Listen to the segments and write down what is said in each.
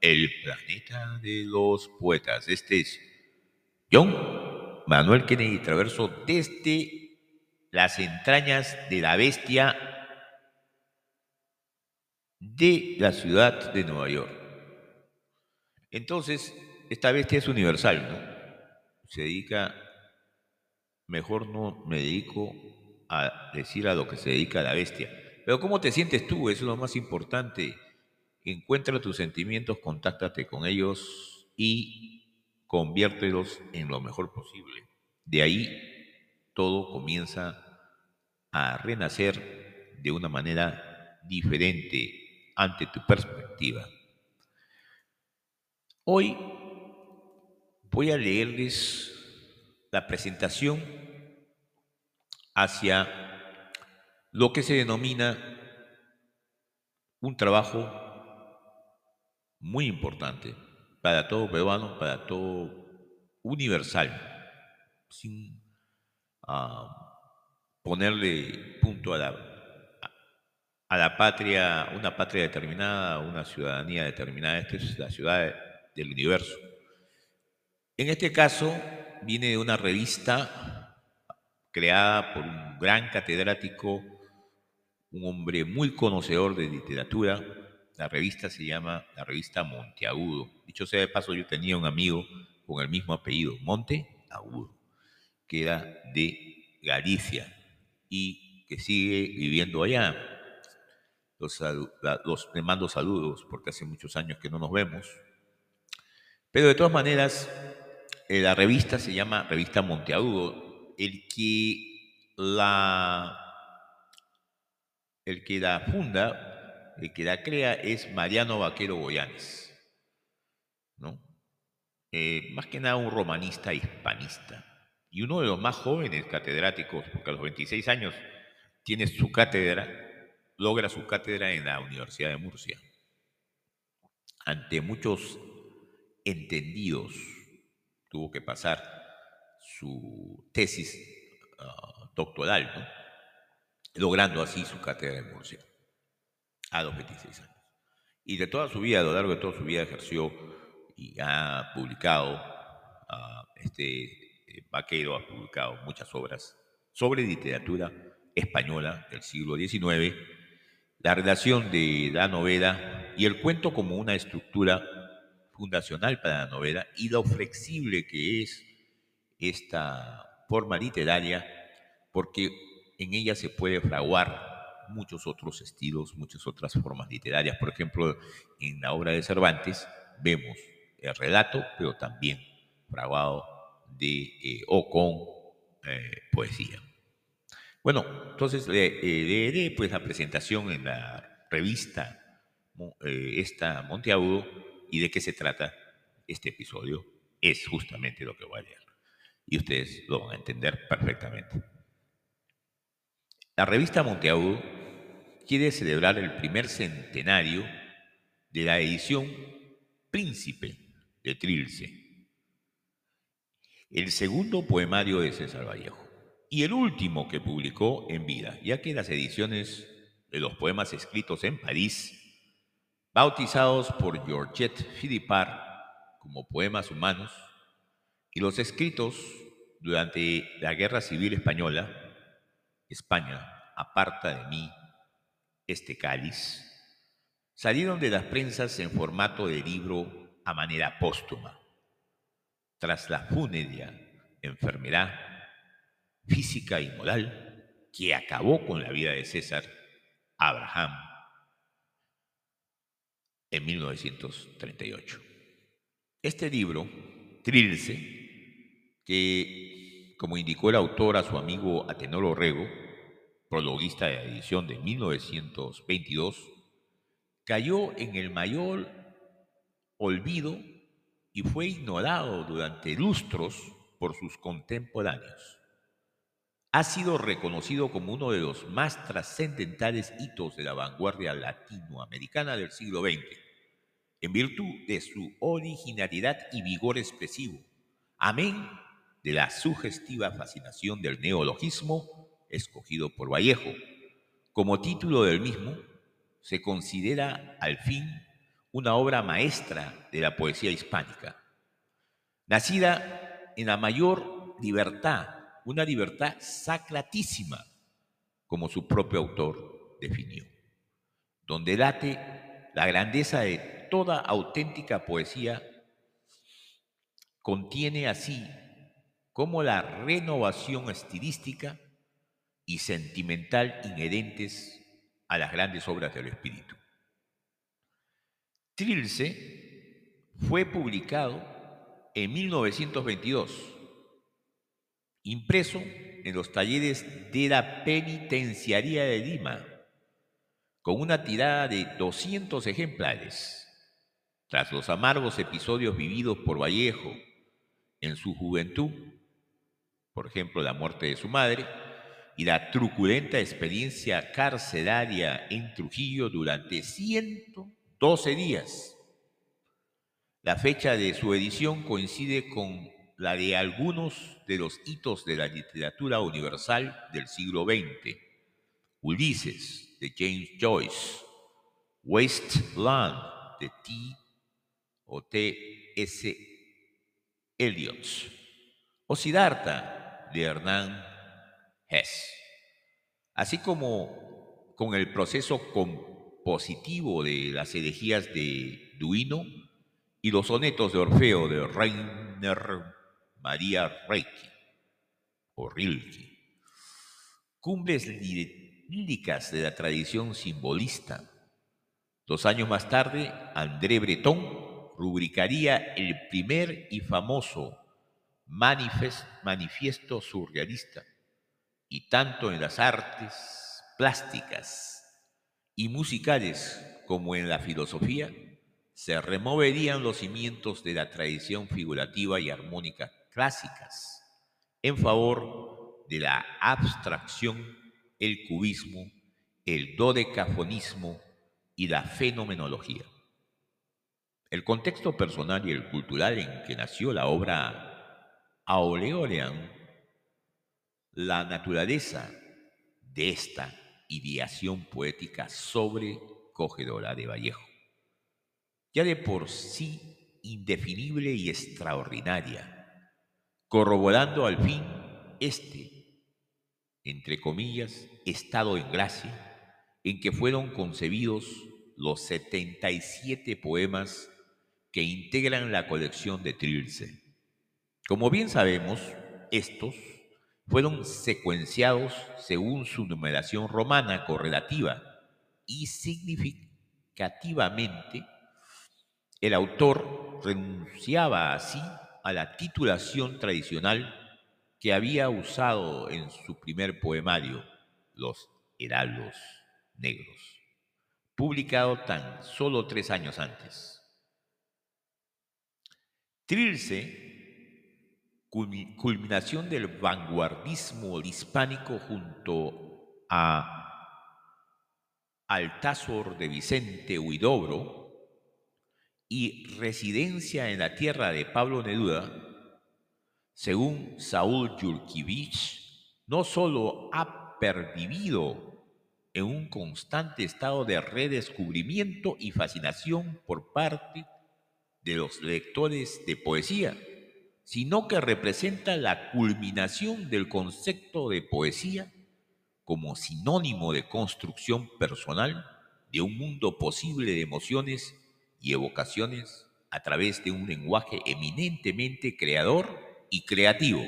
El planeta de los poetas. Este es John Manuel Kennedy Traverso desde las entrañas de la bestia de la ciudad de Nueva York. Entonces, esta bestia es universal, ¿no? Se dedica, mejor no me dedico a decir a lo que se dedica la bestia. Pero ¿cómo te sientes tú? Eso es lo más importante. Encuentra tus sentimientos, contáctate con ellos y conviértelos en lo mejor posible. De ahí todo comienza a renacer de una manera diferente ante tu perspectiva. Hoy voy a leerles la presentación hacia lo que se denomina un trabajo muy importante para todo peruano, para todo universal, sin ah, ponerle punto a la, a la patria, una patria determinada, una ciudadanía determinada. Esta es la ciudad del universo. En este caso, viene de una revista creada por un gran catedrático un hombre muy conocedor de literatura. La revista se llama la revista Monteagudo. Dicho sea de paso, yo tenía un amigo con el mismo apellido, Monteagudo, que era de Galicia y que sigue viviendo allá. Los, los, mando saludos porque hace muchos años que no nos vemos. Pero de todas maneras, eh, la revista se llama Revista Monteagudo. El que la el que la funda, el que la crea es Mariano Vaquero Goyanes, ¿no? Eh, más que nada un romanista hispanista y uno de los más jóvenes catedráticos, porque a los 26 años tiene su cátedra, logra su cátedra en la Universidad de Murcia. Ante muchos entendidos, tuvo que pasar su tesis ah, doctoral, logrando así su cátedra de Murcia a los 26 años. Y de toda su vida, a lo largo de toda su vida, ejerció y ha publicado, uh, este eh, Vaquero ha publicado muchas obras sobre literatura española del siglo XIX, la relación de la novela y el cuento como una estructura fundacional para la novela y lo flexible que es esta forma literaria, porque en ella se puede fraguar muchos otros estilos, muchas otras formas literarias. Por ejemplo, en la obra de Cervantes vemos el relato, pero también fraguado de eh, o con eh, poesía. Bueno, entonces leeré pues la presentación en la revista eh, esta Monteagudo y de qué se trata este episodio es justamente lo que voy a leer. Y ustedes lo van a entender perfectamente. La revista Monteagudo quiere celebrar el primer centenario de la edición Príncipe de Trilce, el segundo poemario de César Vallejo y el último que publicó en vida, ya que las ediciones de los poemas escritos en París, bautizados por Georgette Philippard como poemas humanos, y los escritos durante la Guerra Civil Española, España, aparta de mí este cáliz, salieron de las prensas en formato de libro a manera póstuma. Tras la fúnebre enfermedad física y moral que acabó con la vida de César Abraham en 1938. Este libro, Trilce, que como indicó el autor a su amigo Atenor Orrego, prologuista de la edición de 1922, cayó en el mayor olvido y fue ignorado durante lustros por sus contemporáneos. Ha sido reconocido como uno de los más trascendentales hitos de la vanguardia latinoamericana del siglo XX, en virtud de su originalidad y vigor expresivo, amén de la sugestiva fascinación del neologismo escogido por Vallejo. Como título del mismo, se considera al fin una obra maestra de la poesía hispánica, nacida en la mayor libertad, una libertad sacratísima, como su propio autor definió, donde late la grandeza de toda auténtica poesía, contiene así como la renovación estilística y sentimental inherentes a las grandes obras del espíritu. Trilce fue publicado en 1922, impreso en los talleres de la Penitenciaría de Lima, con una tirada de 200 ejemplares. Tras los amargos episodios vividos por Vallejo en su juventud, por ejemplo, la muerte de su madre, y la truculenta experiencia carcelaria en Trujillo durante 112 días. La fecha de su edición coincide con la de algunos de los hitos de la literatura universal del siglo XX. Ulises, de James Joyce, Wasteland, de T. o T. S. Eliot, o Siddhartha, de Hernán Así como con el proceso compositivo de las elegías de Duino y los sonetos de Orfeo de Rainer María Reiki o Rilke. Cumbres líricas de la tradición simbolista. Dos años más tarde, André Breton rubricaría el primer y famoso manifiesto surrealista y tanto en las artes plásticas y musicales como en la filosofía, se removerían los cimientos de la tradición figurativa y armónica clásicas en favor de la abstracción, el cubismo, el dodecafonismo y la fenomenología. El contexto personal y el cultural en que nació la obra Aureolean la naturaleza de esta ideación poética sobrecogedora de Vallejo, ya de por sí indefinible y extraordinaria, corroborando al fin este, entre comillas, estado en gracia en que fueron concebidos los 77 poemas que integran la colección de Trilce. Como bien sabemos, estos fueron secuenciados según su numeración romana correlativa y significativamente el autor renunciaba así a la titulación tradicional que había usado en su primer poemario, Los Heraldos Negros, publicado tan solo tres años antes. Trilce culminación del vanguardismo hispánico junto a Altázor de Vicente Huidobro y residencia en la tierra de Pablo Neruda, según Saúl Yurkivich, no solo ha pervivido en un constante estado de redescubrimiento y fascinación por parte de los lectores de poesía, sino que representa la culminación del concepto de poesía como sinónimo de construcción personal de un mundo posible de emociones y evocaciones a través de un lenguaje eminentemente creador y creativo.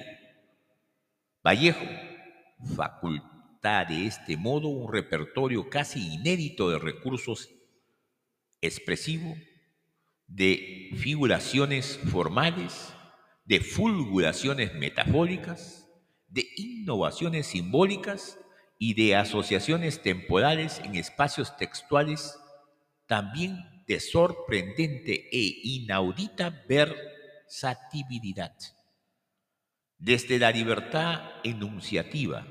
Vallejo faculta de este modo un repertorio casi inédito de recursos expresivos, de figuraciones formales, de fulguraciones metafóricas, de innovaciones simbólicas y de asociaciones temporales en espacios textuales, también de sorprendente e inaudita versatilidad. Desde la libertad enunciativa,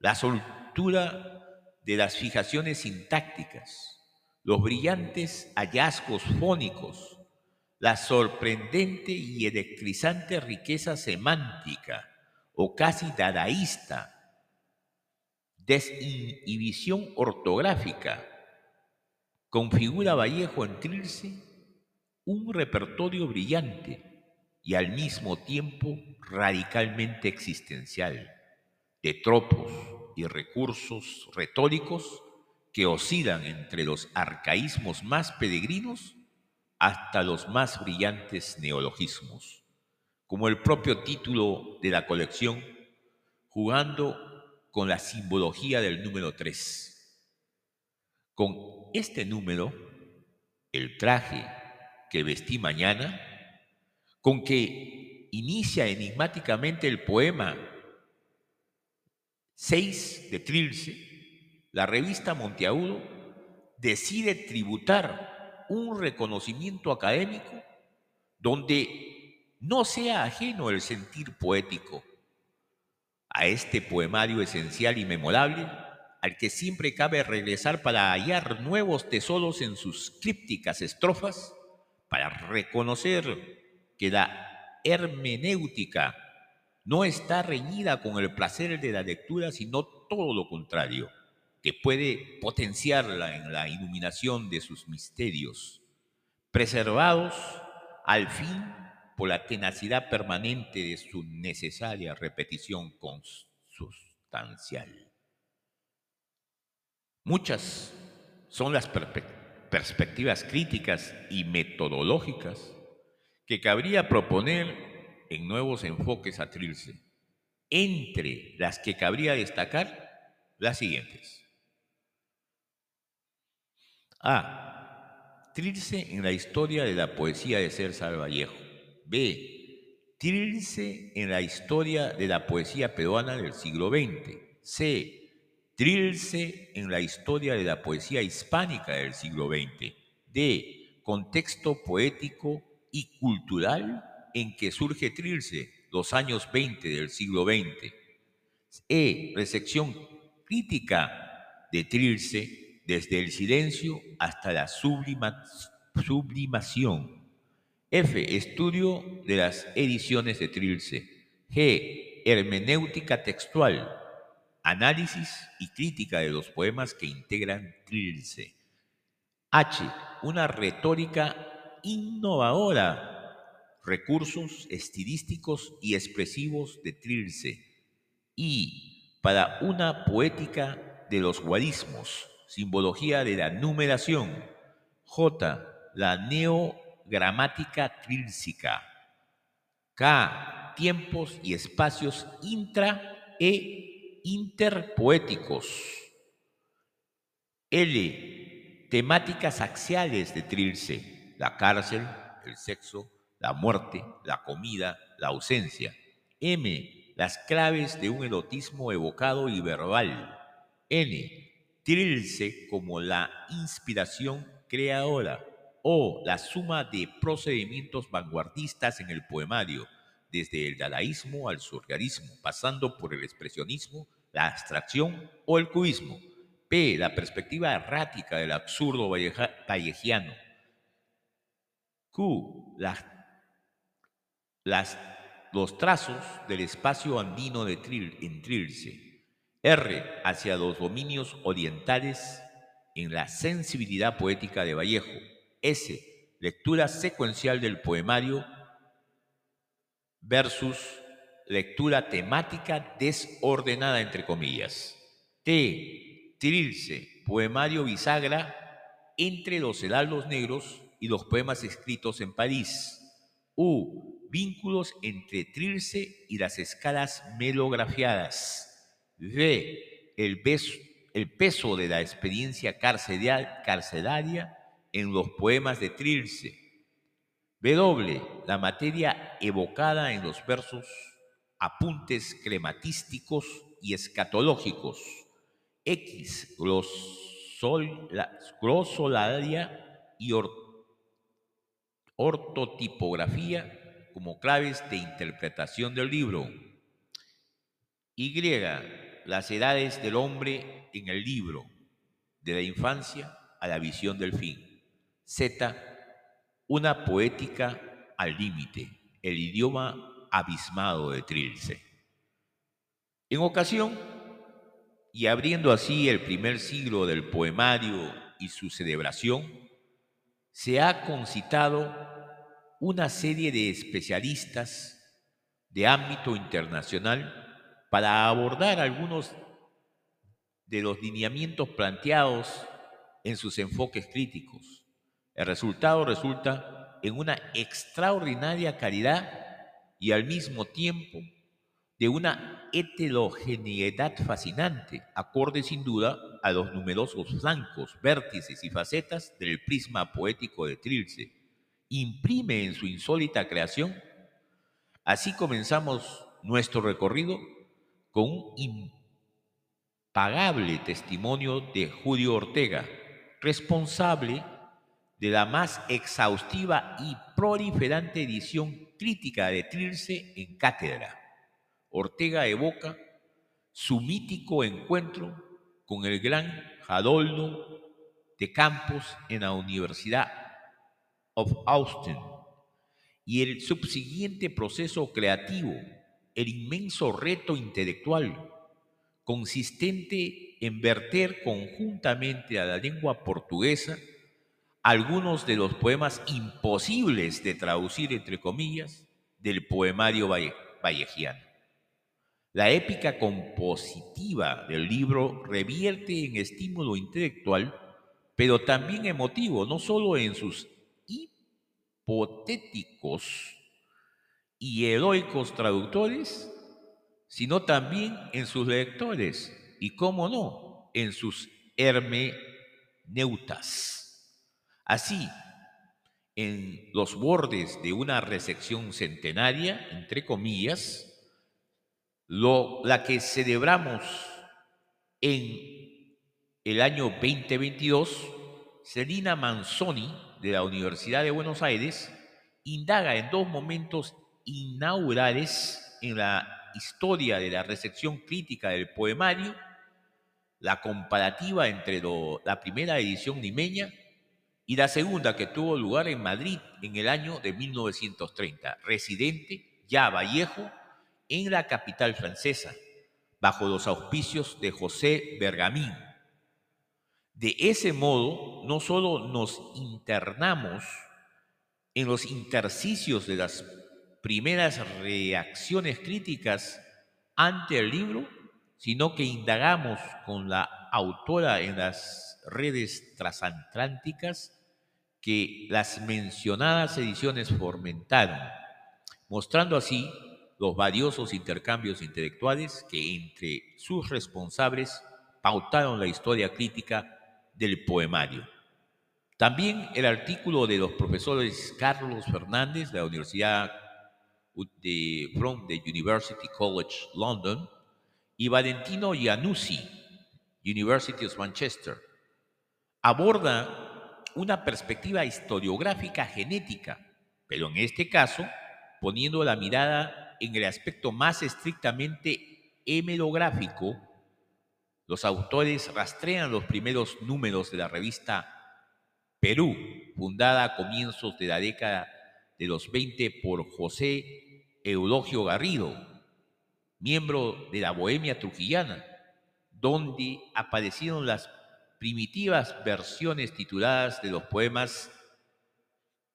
la soltura de las fijaciones sintácticas, los brillantes hallazgos fónicos, la sorprendente y electrizante riqueza semántica o casi dadaísta, desinhibición ortográfica, configura Vallejo en Trilce un repertorio brillante y al mismo tiempo radicalmente existencial de tropos y recursos retóricos que oscilan entre los arcaísmos más peregrinos hasta los más brillantes neologismos, como el propio título de la colección, jugando con la simbología del número 3. Con este número, el traje que vestí mañana, con que inicia enigmáticamente el poema 6 de Trilce, la revista Monteagudo decide tributar un reconocimiento académico donde no sea ajeno el sentir poético a este poemario esencial y memorable al que siempre cabe regresar para hallar nuevos tesoros en sus crípticas estrofas, para reconocer que la hermenéutica no está reñida con el placer de la lectura, sino todo lo contrario, que puede potenciarla en la iluminación de sus misterios, preservados al fin por la tenacidad permanente de su necesaria repetición consustancial. Muchas son las perspectivas críticas y metodológicas que cabría proponer en nuevos enfoques a Trilce, entre las que cabría destacar las siguientes. A. Trilce en la historia de la poesía de César Vallejo. B. Trilce en la historia de la poesía peruana del siglo XX. C Trilce en la historia de la poesía hispánica del siglo XX. D. Contexto poético y cultural en que surge Trilce, los años 20 del siglo XX. E. Recepción crítica de Trilce desde el silencio hasta la sublimación. F. Estudio de las ediciones de Trilce. G. Hermenéutica textual Análisis y crítica de los poemas que integran Trilce. H. Una retórica innovadora. Recursos estilísticos y expresivos de Trilce. I. Para una poética de los guarismos. Simbología de la numeración. J. La neogramática trílcica. K. Tiempos y espacios intra e interpoéticos. L. Temáticas axiales de Trilce. La cárcel, el sexo, la muerte, la comida, la ausencia. M. Las claves de un erotismo evocado y verbal. N. Trilce como la inspiración creadora o la suma de procedimientos vanguardistas en el poemario, desde el dadaísmo al surrealismo, pasando por el expresionismo, la abstracción o el cubismo. P. La perspectiva errática del absurdo vallejiano. Q. Las, los trazos del espacio andino de en Trilce. R. Hacia los dominios orientales en la sensibilidad poética de Vallejo. S. Lectura secuencial del poemario versus lectura temática desordenada, entre comillas. T. Trilce, poemario bisagra entre los heraldos negros y los poemas escritos en París. U. Vínculos entre Trilce y las escalas melografiadas. V. El, peso de la experiencia carcelaria en los poemas de Trilce. W, la materia evocada en los versos, apuntes crematísticos y escatológicos. X, glosolaria y ortotipografía como claves de interpretación del libro. Y, las edades del hombre en el libro, de la infancia a la visión del fin. Z, una poética al límite, el idioma abismado de Trilce. En ocasión, y abriendo así el primer siglo del poemario y su celebración, se ha concitado una serie de especialistas de ámbito internacional para abordar algunos de los lineamientos planteados en sus enfoques críticos. El resultado resulta en una extraordinaria calidad y al mismo tiempo de una heterogeneidad fascinante, acorde sin duda a los numerosos flancos, vértices y facetas del prisma poético de Trilce. Imprime en su insólita creación. Así comenzamos nuestro recorrido con un impagable testimonio de Julio Ortega, responsable de la más exhaustiva y proliferante edición crítica de Trilce en cátedra. Ortega evoca su mítico encuentro con el gran Jadolno de Campos en la Universidad of Austin y el subsiguiente proceso creativo, el inmenso reto intelectual consistente en verter conjuntamente a la lengua portuguesa algunos de los poemas imposibles de traducir, entre comillas, del poemario vallejiano. La épica compositiva del libro revierte en estímulo intelectual, pero también emotivo, no solo en sus hipotéticos y heroicos traductores, sino también en sus lectores y, cómo no, en sus hermeneutas. Así, en los bordes de una recepción centenaria, entre comillas, la que celebramos en el año 2022, Celina Manzoni, de la Universidad de Buenos Aires, indaga en dos momentos inaugurales en la historia de la recepción crítica del poemario, la comparativa entre la primera edición limeña y la segunda que tuvo lugar en Madrid en el año de 1930, residente ya Vallejo en la capital francesa, bajo los auspicios de José Bergamín. De ese modo, no solo nos internamos en los intersticios de las primeras reacciones críticas ante el libro, sino que indagamos con la autora en las redes transatlánticas que las mencionadas ediciones fomentaron, mostrando así los valiosos intercambios intelectuales que entre sus responsables pautaron la historia crítica del poemario. También el artículo de los profesores Carlos Fernández de la Universidad de, from the University College London y Valentino Iannuzzi, University of Manchester, aborda una perspectiva historiográfica genética, pero en este caso poniendo la mirada en el aspecto más estrictamente hemerográfico, los autores rastrean los primeros números de la revista Perú, fundada a comienzos de la década de los 20 por José Eulogio Garrido, miembro de la Bohemia Trujillana, donde aparecieron las primitivas versiones tituladas de los poemas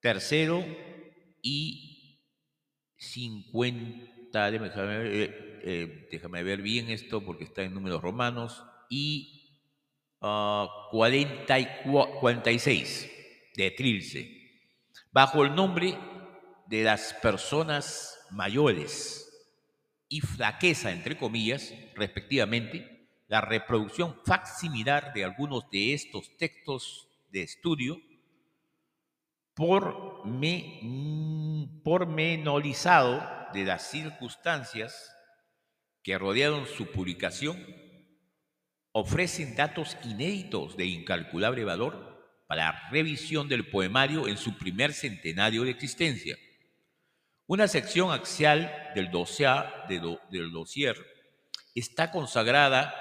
Tercero y 50, eh, eh, déjame, ver bien esto porque está en números romanos, y 46 ah, de Trilce, bajo el nombre de las personas mayores y flaqueza, entre comillas, respectivamente, la reproducción facsimilar de algunos de estos textos de estudio por pormenorizado de las circunstancias que rodearon su publicación, ofrecen datos inéditos de incalculable valor para la revisión del poemario en su primer centenario de existencia. Una sección axial del dossier, del dossier está consagrada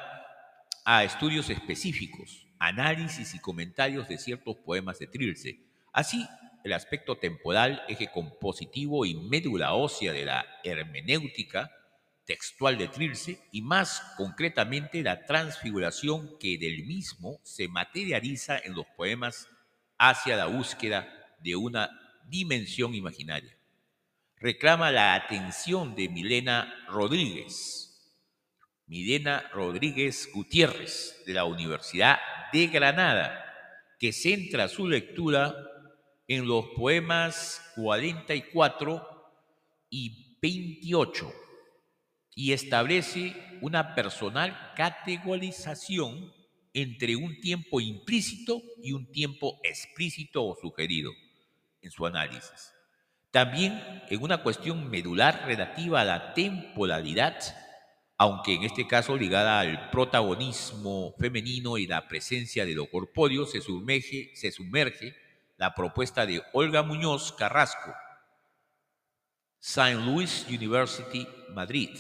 a estudios específicos, análisis y comentarios de ciertos poemas de Trilce, así el aspecto temporal, eje compositivo y médula ósea de la hermenéutica textual de Trilce y más concretamente la transfiguración que del mismo se materializa en los poemas hacia la búsqueda de una dimensión imaginaria. Reclama la atención de Milena Rodríguez, Milena Rodríguez Gutiérrez, de la Universidad de Granada, que centra su lectura en los poemas 44 y 28 y establece una personal categorización entre un tiempo implícito y un tiempo explícito o sugerido en su análisis. También en una cuestión medular relativa a la temporalidad, aunque en este caso ligada al protagonismo femenino y la presencia de lo corpóreo, se sumerge, la propuesta de Olga Muñoz Carrasco, St. Louis University, Madrid.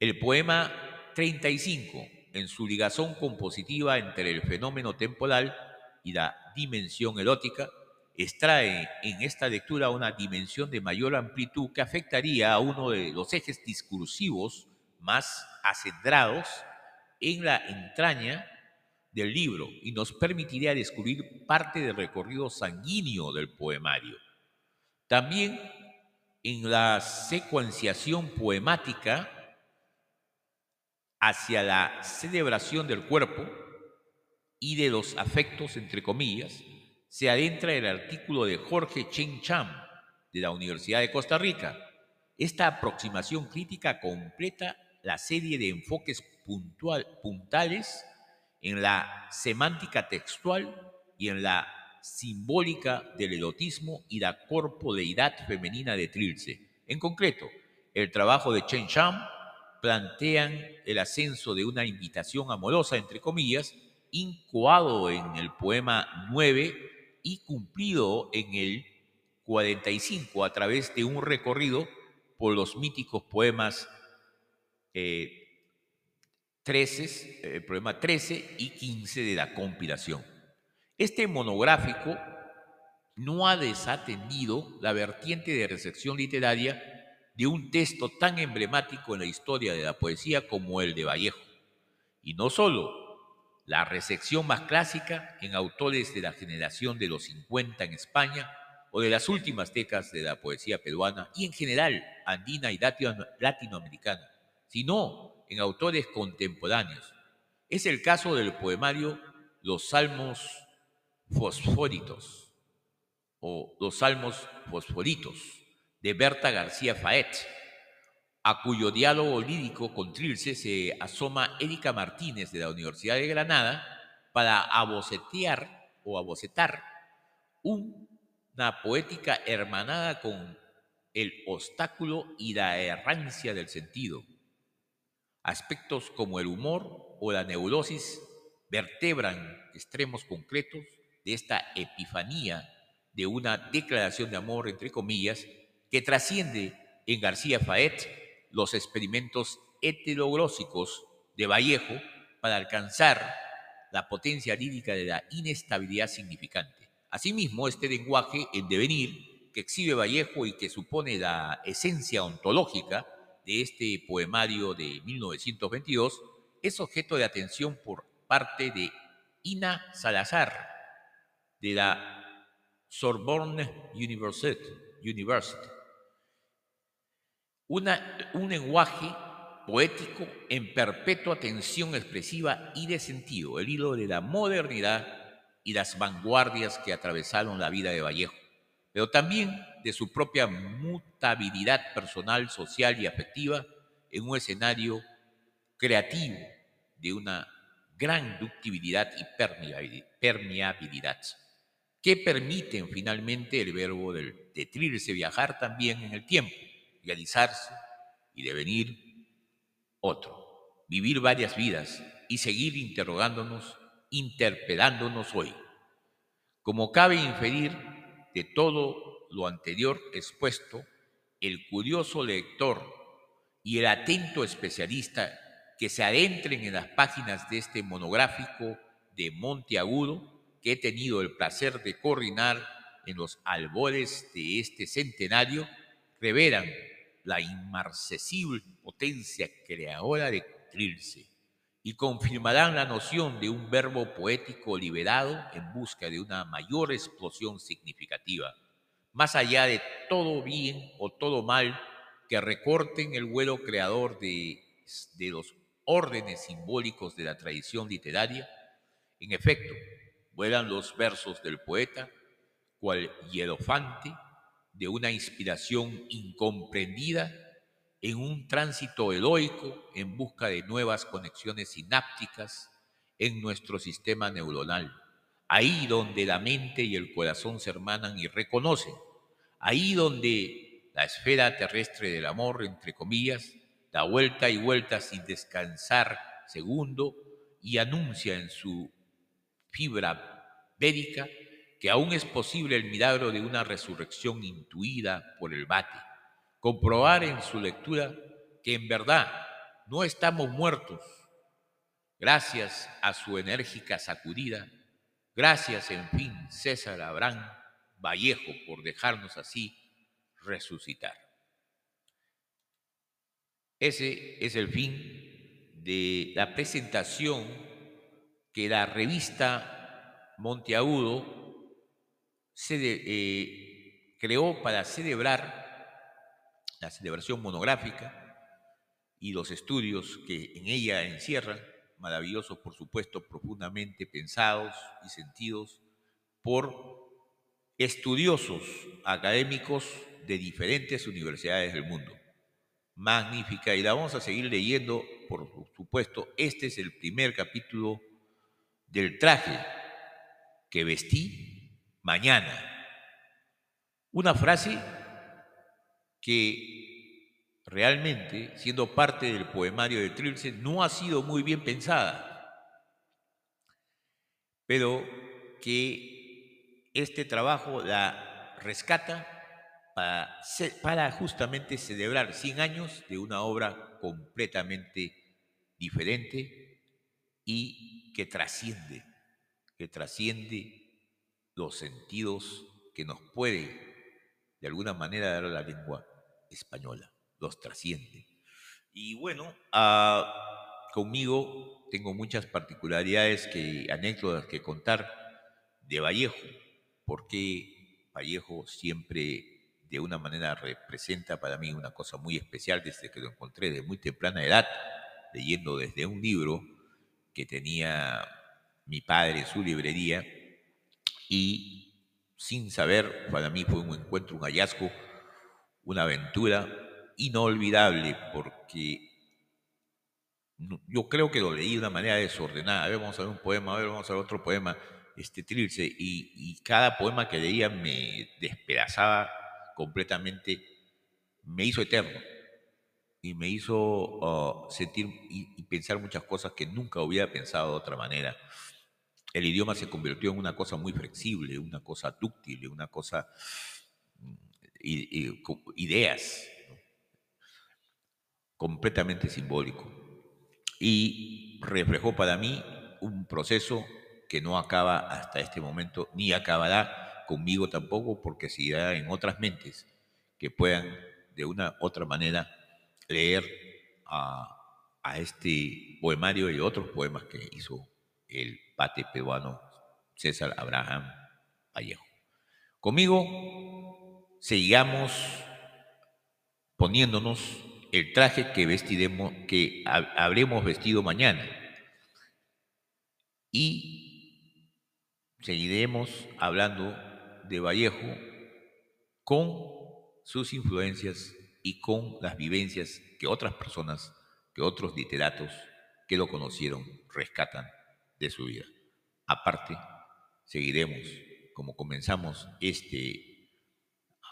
El poema 35, en su ligazón compositiva entre el fenómeno temporal y la dimensión erótica, extrae en esta lectura una dimensión de mayor amplitud que afectaría a uno de los ejes discursivos más acendrados en la entraña del libro y nos permitiría descubrir parte del recorrido sanguíneo del poemario. También en la secuenciación poemática hacia la celebración del cuerpo y de los afectos, entre comillas, se adentra el artículo de Jorge Chen Cham de la Universidad de Costa Rica. Esta aproximación crítica completa la serie de enfoques puntual, puntales en la semántica textual y en la simbólica del erotismo y la corporeidad femenina de Trilce. En concreto, el trabajo de Chen Sham plantean el ascenso de una invitación amorosa, entre comillas, incoado en el poema 9 y cumplido en el 45 a través de un recorrido por los míticos poemas eh, 13, el problema 13 y 15 de la compilación. Este monográfico no ha desatendido la vertiente de recepción literaria de un texto tan emblemático en la historia de la poesía como el de Vallejo. Y no solo, la recepción más clásica en autores de la generación de los 50 en España o de las últimas décadas de la poesía peruana y en general andina y latinoamericana, sino en autores contemporáneos. Es el caso del poemario Los Salmos Fosfóritos o Los Salmos Fosforitos de Berta García Faet, a cuyo diálogo lírico con Trilce se asoma Erika Martínez de la Universidad de Granada para abocetear o abocetar una poética hermanada con el obstáculo y la errancia del sentido. Aspectos como el humor o la neurosis vertebran extremos concretos de esta epifanía de una declaración de amor, entre comillas, que trasciende en García Faet los experimentos heteroglósicos de Vallejo para alcanzar la potencia lírica de la inestabilidad significante. Asimismo, este lenguaje en devenir que exhibe Vallejo y que supone la esencia ontológica de este poemario de 1922 es objeto de atención por parte de Ina Salazar, de la Sorbonne University. University. Un lenguaje poético en perpetua tensión expresiva y de sentido, el hilo de la modernidad y las vanguardias que atravesaron la vida de Vallejo pero también de su propia mutabilidad personal, social y afectiva en un escenario creativo de una gran ductibilidad y permeabilidad, que permiten finalmente el verbo del detrirse, viajar también en el tiempo, realizarse y devenir otro, vivir varias vidas y seguir interrogándonos, interpelándonos hoy. Como cabe inferir, de todo lo anterior expuesto, el curioso lector y el atento especialista que se adentren en las páginas de este monográfico de Monteagudo que he tenido el placer de coordinar en los albores de este centenario, revelan la inmarcesible potencia creadora de Trilce y confirmarán la noción de un verbo poético liberado en busca de una mayor explosión significativa. más allá de todo bien o todo mal, que recorten el vuelo creador de, de los órdenes simbólicos de la tradición literaria, en efecto, vuelan los versos del poeta, cual hierofante de una inspiración incomprendida en un tránsito heroico en busca de nuevas conexiones sinápticas en nuestro sistema neuronal, ahí donde la mente y el corazón se hermanan y reconocen, ahí donde la esfera terrestre del amor, entre comillas, da vuelta y vuelta sin descansar segundo y anuncia en su fibra védica que aún es posible el milagro de una resurrección intuida por el bate, comprobar en su lectura que en verdad no estamos muertos, gracias a su enérgica sacudida, gracias en fin César Abraham Vallejo por dejarnos así resucitar. Ese es el fin de la presentación que la revista Monteagudo se eh, creó para celebrar la celebración monográfica y los estudios que en ella encierran, maravillosos por supuesto, profundamente pensados y sentidos por estudiosos académicos de diferentes universidades del mundo magnífica y la vamos a seguir leyendo, por supuesto. Este es el primer capítulo del traje que vestí mañana. Una frase que realmente, siendo parte del poemario de Trilce, no ha sido muy bien pensada, pero que este trabajo la rescata para, justamente celebrar 100 años de una obra completamente diferente y que trasciende, que trasciende los sentidos que nos puede de alguna manera dar la lengua española, los trasciende. Y bueno, ah, conmigo tengo muchas particularidades, que, anécdotas que contar de Vallejo, porque Vallejo siempre de una manera representa para mí una cosa muy especial desde que lo encontré de muy temprana edad, leyendo desde un libro que tenía mi padre en su librería y sin saber, para mí fue un encuentro, un hallazgo, una aventura inolvidable porque yo creo que lo leí de una manera desordenada. A ver, vamos a ver un poema, a ver, vamos a ver otro poema, este Trilce, y, y cada poema que leía me despedazaba completamente, me hizo eterno y me hizo ah, sentir y, pensar muchas cosas que nunca hubiera pensado de otra manera. El idioma se convirtió en una cosa muy flexible, una cosa dúctil, una cosa, mm, ideas, completamente simbólico. Y reflejó para mí un proceso que no acaba hasta este momento, ni acabará conmigo tampoco, porque hay en otras mentes que puedan de una otra manera leer a, este poemario y otros poemas que hizo el pate peruano César Abraham Vallejo. Conmigo sigamos poniéndonos el traje que vestiremos, que habremos vestido mañana. Y seguiremos hablando de Vallejo con sus influencias y con las vivencias que otras personas, que otros literatos que lo conocieron rescatan de su vida. Aparte, seguiremos, como comenzamos este,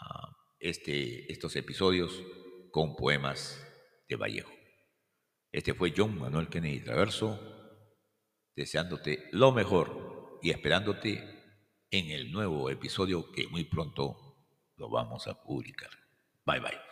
ah, este, estos episodios, con poemas de Vallejo. Este fue John Manuel Kennedy Traverso, deseándote lo mejor y esperándote en el nuevo episodio que muy pronto lo vamos a publicar. Bye bye.